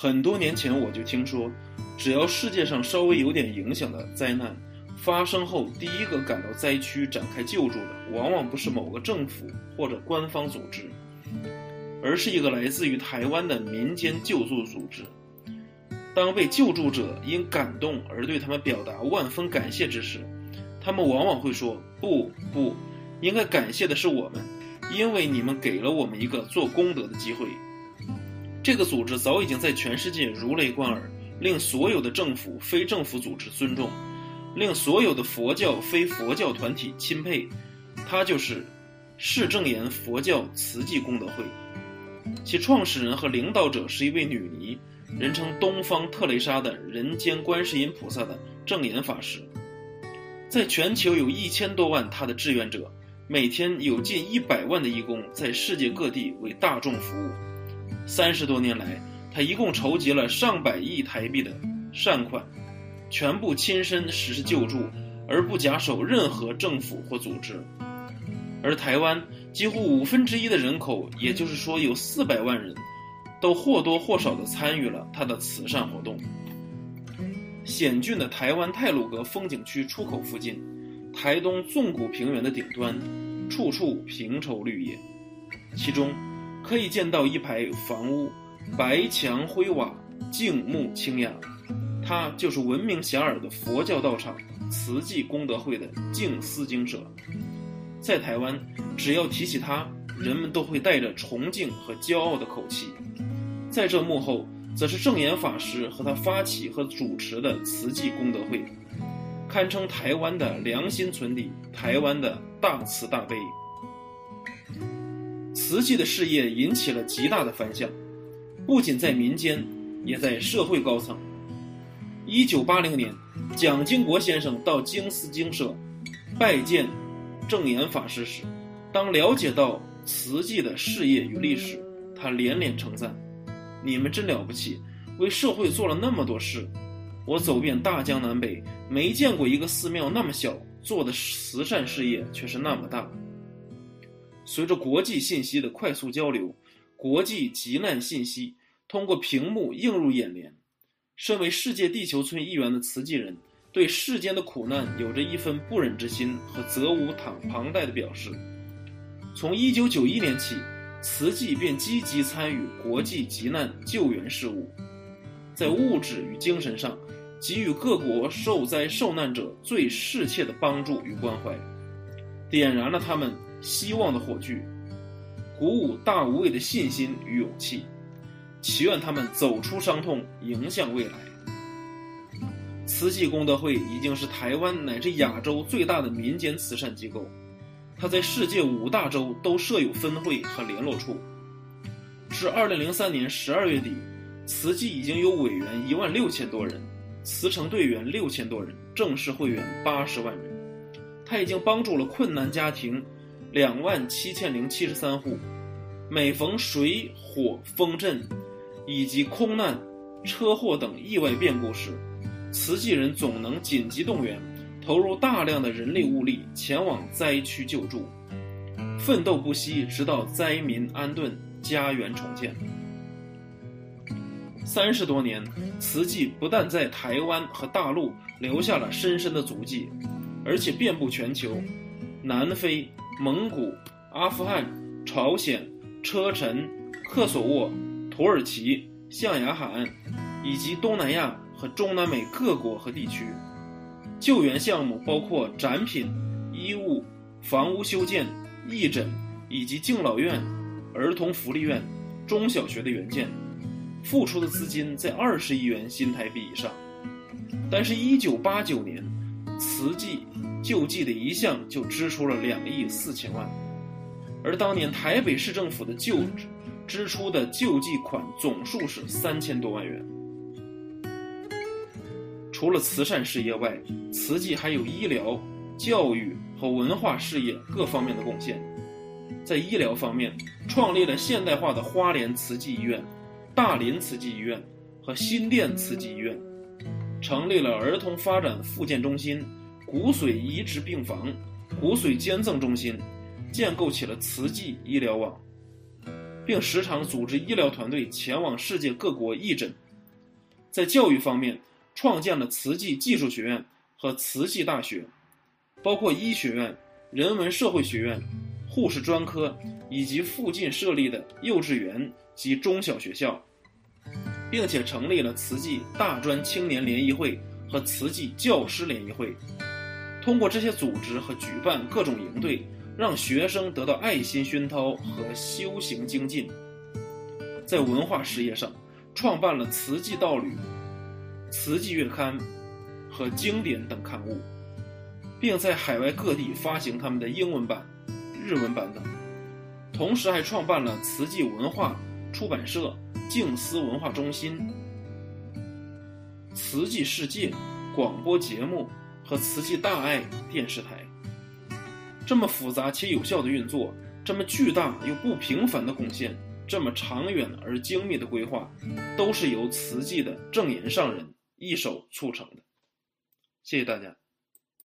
很多年前我就听说，只要世界上稍微有点影响的灾难发生后，第一个赶到灾区展开救助的，往往不是某个政府或者官方组织，而是一个来自于台湾的民间救助组织。当被救助者因感动而对他们表达万分感谢之时，他们往往会说：“不不，应该感谢的是我们，因为你们给了我们一个做功德的机会。”这个组织早已经在全世界如雷贯耳，令所有的政府、非政府组织尊重，令所有的佛教、非佛教团体钦佩。它就是释正言佛教慈济功德会，其创始人和领导者是一位女尼，人称东方特蕾莎的人间观世音菩萨的正言法师。在全球有一千多万他的志愿者，每天有近一百万的义工在世界各地为大众服务。三十多年来，他一共筹集了上百亿台币的善款，全部亲身实施救助，而不假手任何政府或组织。而台湾几乎五分之一的人口，也就是说有四百万人，都或多或少地参与了他的慈善活动。险峻的台湾太鲁阁风景区出口附近，台东纵谷平原的顶端，处处平畴绿野，其中。可以见到一排房屋，白墙灰瓦，静穆清雅。它就是闻名遐迩的佛教道场——慈济功德会的静思精舍。在台湾，只要提起它，人们都会带着崇敬和骄傲的口气。在这幕后，则是正言法师和他发起和主持的慈济功德会，堪称台湾的良心存底，台湾的大慈大悲。慈济的事业引起了极大的反响，不仅在民间，也在社会高层。一九八零年，蒋经国先生到经思精舍拜见正言法师时，当了解到慈济的事业与历史，他连连称赞：“你们真了不起，为社会做了那么多事。我走遍大江南北，没见过一个寺庙那么小，做的慈善事业却是那么大。”随着国际信息的快速交流，国际急难信息通过屏幕映入眼帘。身为世界地球村一员的慈济人，对世间的苦难有着一份不忍之心和责无旁旁贷的表示。从1991年起，慈济便积极参与国际急难救援事务，在物质与精神上给予各国受灾受难者最适切的帮助与关怀，点燃了他们。希望的火炬，鼓舞大无畏的信心与勇气，祈愿他们走出伤痛，迎向未来。慈济功德会已经是台湾乃至亚洲最大的民间慈善机构，它在世界五大洲都设有分会和联络处。至二零零三年十二月底，慈济已经有委员一万六千多人，慈诚队员六千多人，正式会员八十万人。他已经帮助了困难家庭。两万七千零七十三户，每逢水火风震，以及空难、车祸等意外变故时，慈济人总能紧急动员，投入大量的人力物力前往灾区救助，奋斗不息，直到灾民安顿、家园重建。三十多年，慈济不但在台湾和大陆留下了深深的足迹，而且遍布全球，南非。蒙古、阿富汗、朝鲜、车臣、克索沃、土耳其、象牙海岸，以及东南亚和中南美各国和地区，救援项目包括展品、衣物、房屋修建、义诊，以及敬老院、儿童福利院、中小学的援建，付出的资金在二十亿元新台币以上。但是，一九八九年，慈济。救济的一项就支出了两亿四千万，而当年台北市政府的救治支出的救济款总数是三千多万元。除了慈善事业外，慈济还有医疗、教育和文化事业各方面的贡献。在医疗方面，创立了现代化的花莲慈济医院、大林慈济医院和新店慈济医院，成立了儿童发展复健中心。骨髓移植病房、骨髓捐赠中心，建构起了慈济医疗网，并时常组织医疗团队前往世界各国义诊、在教育方面，创建了慈济技术学院和慈济大学，包括医学院、人文社会学院、护士专科以及附近设立的幼稚园及中小学校，并且成立了慈济大专青年联谊会和慈济教师联谊会。通过这些组织和举办各种营队，让学生得到爱心熏陶和修行精进。在文化事业上，创办了《慈济道侣》《慈济月刊》和《经典》等刊物，并在海外各地发行他们的英文版、日文版等。同时，还创办了慈济文化出版社、静思文化中心、慈济世界广播节目和慈济大爱电视台。这么复杂且有效的运作，这么巨大又不平凡的贡献。这么长远而精密的规划，都是由慈济的正言上人一手促成的。谢谢大家。